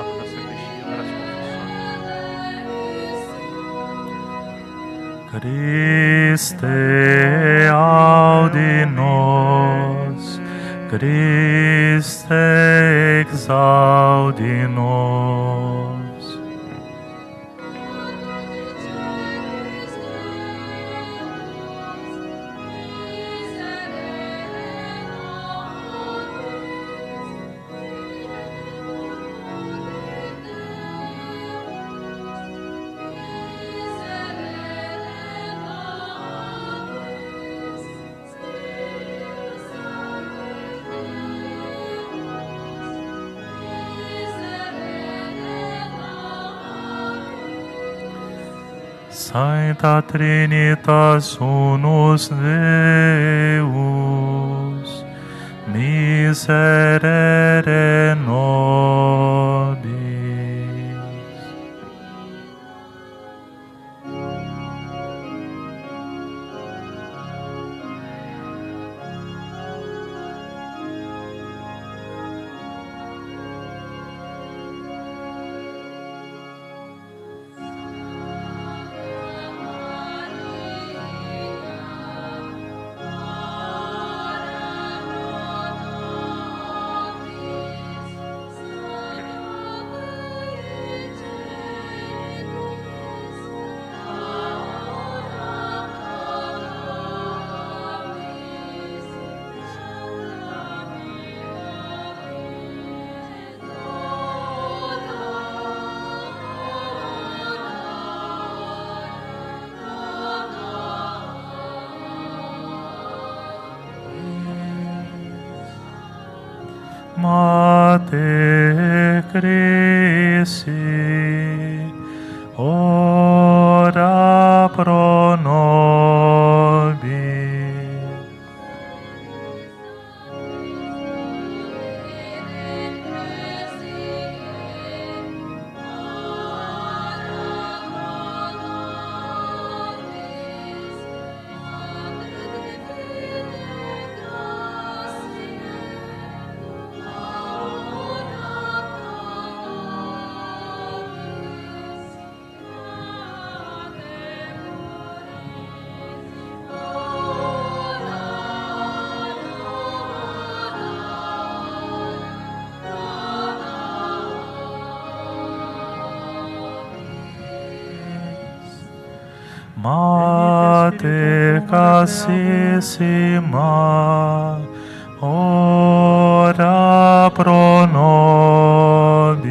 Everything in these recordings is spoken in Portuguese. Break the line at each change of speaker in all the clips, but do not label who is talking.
lado da sacristia para as confissões.
Christe audi nos, Christe exaudi Sancta Trinitas unus Deus, miserere أخرى Mate Cassissima, ora pro nobis.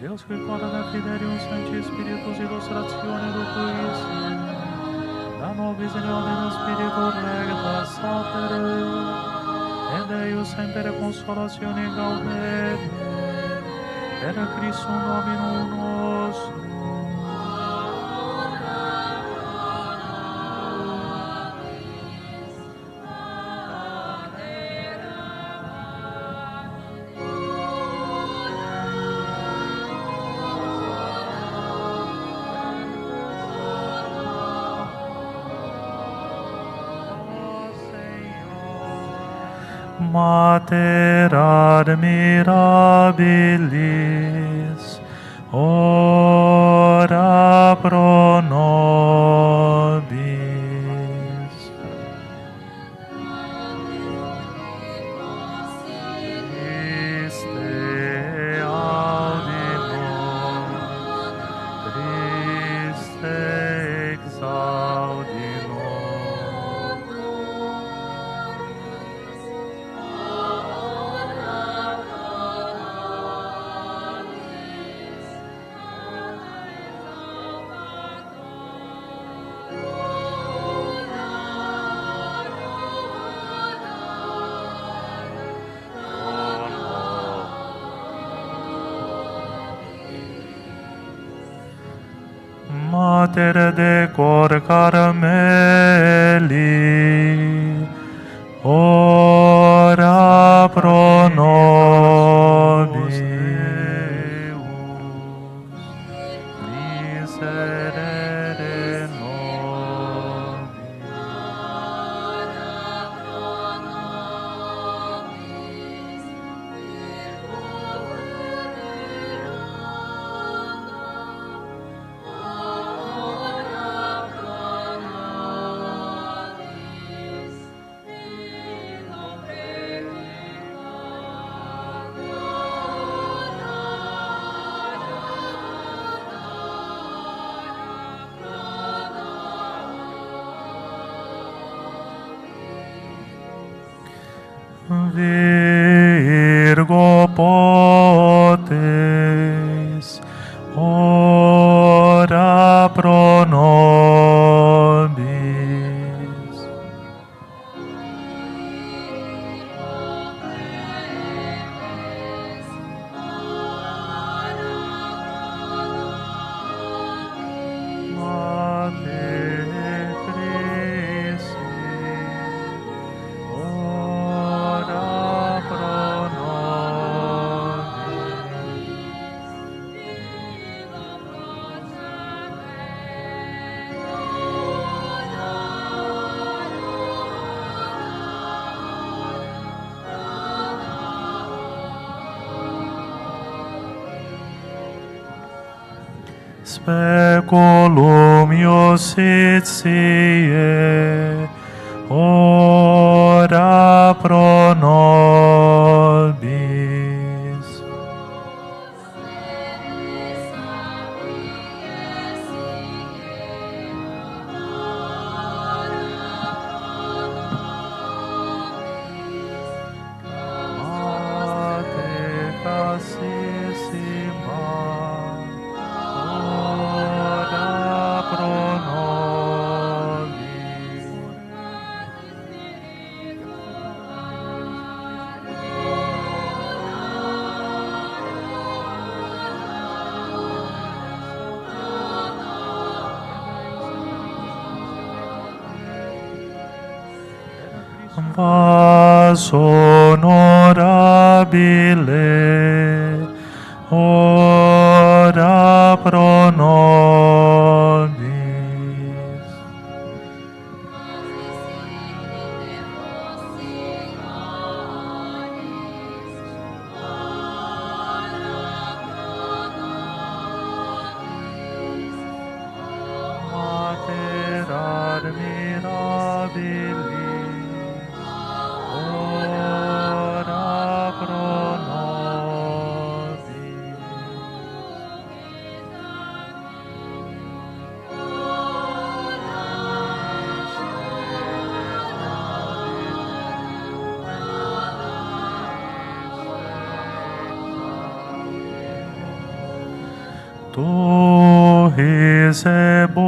Deus qui fora da Fidelium Sancti Spiritus illustratione locuisse, da nobis in ordine Spiritu regta sapere, et Deus semper consolatione gaudere, per Christum Dominum nostrum.
Mater admirabilis, ora pro Mater de cor carameli, ora pro speculum ius sit sie, o vas honorabile. Sebo.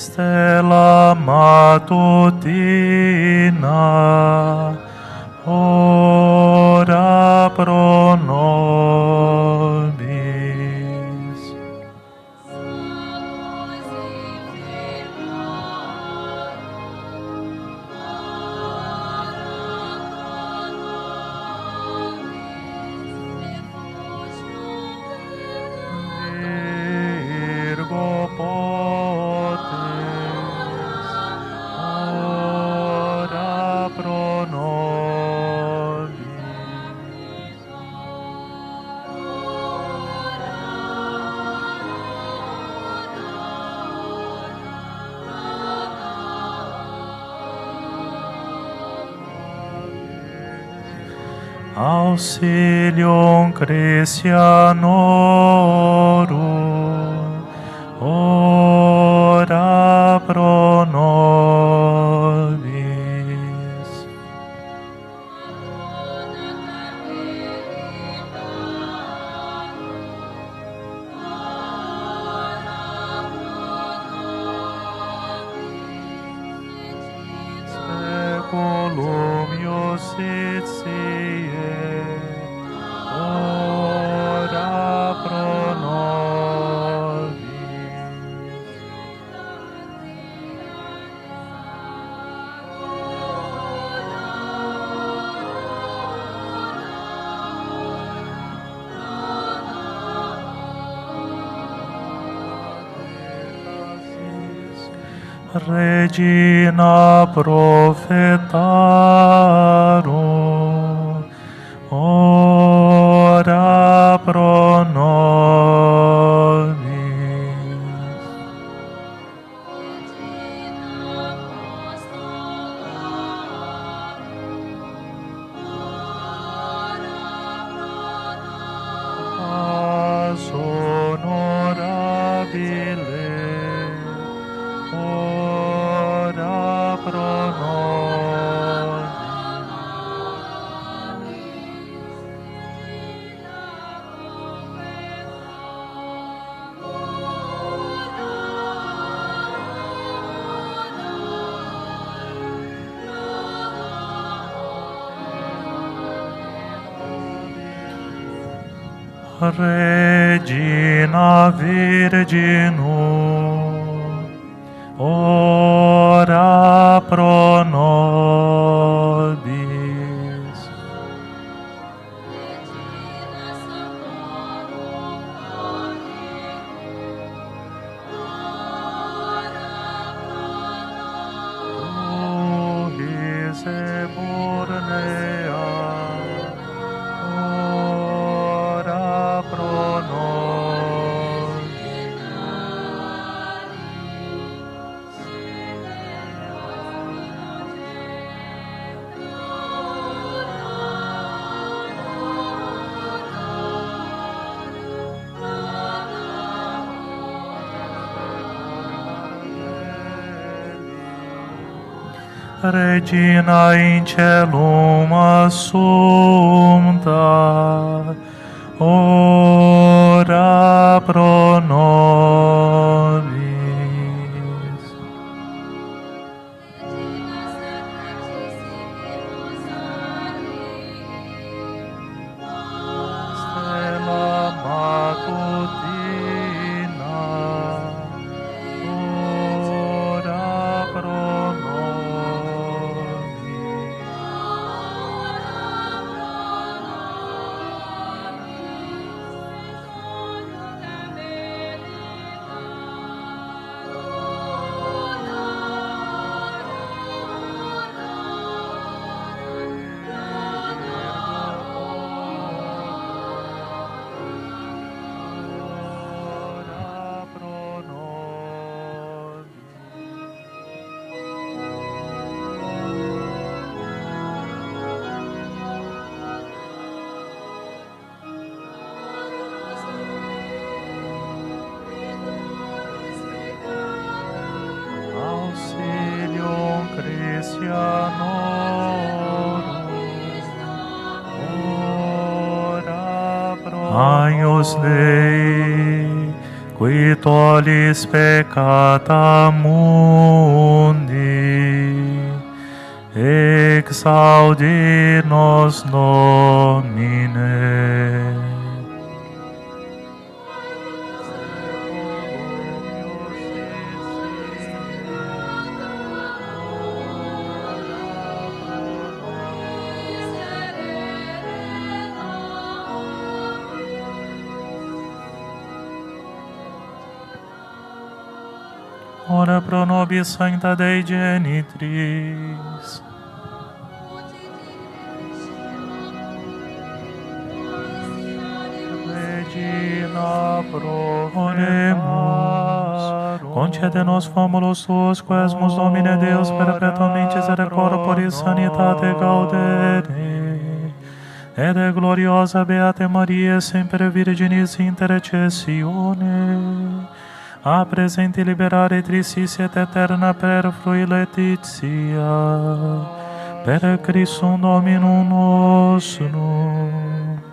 stella matutina, ora pro Auxilium Christianum. Regina profetarum, Regina Virginum, Regina in celum assumpta, ora pro qui tollis peccata mundi, exaudi nos nomine. Ora pro nobis sancta Dei Genitris. Regina pro Oremus. Concede-nos fomulus tuos, quesmus Domine Deus perpetuamente miserere corporis sanitate gaudere. De gloriosa Beate Maria, sempre Virginis intercessione, a presente liberare trisis et eterna per frui letitia, per Christum Dominum nostrum.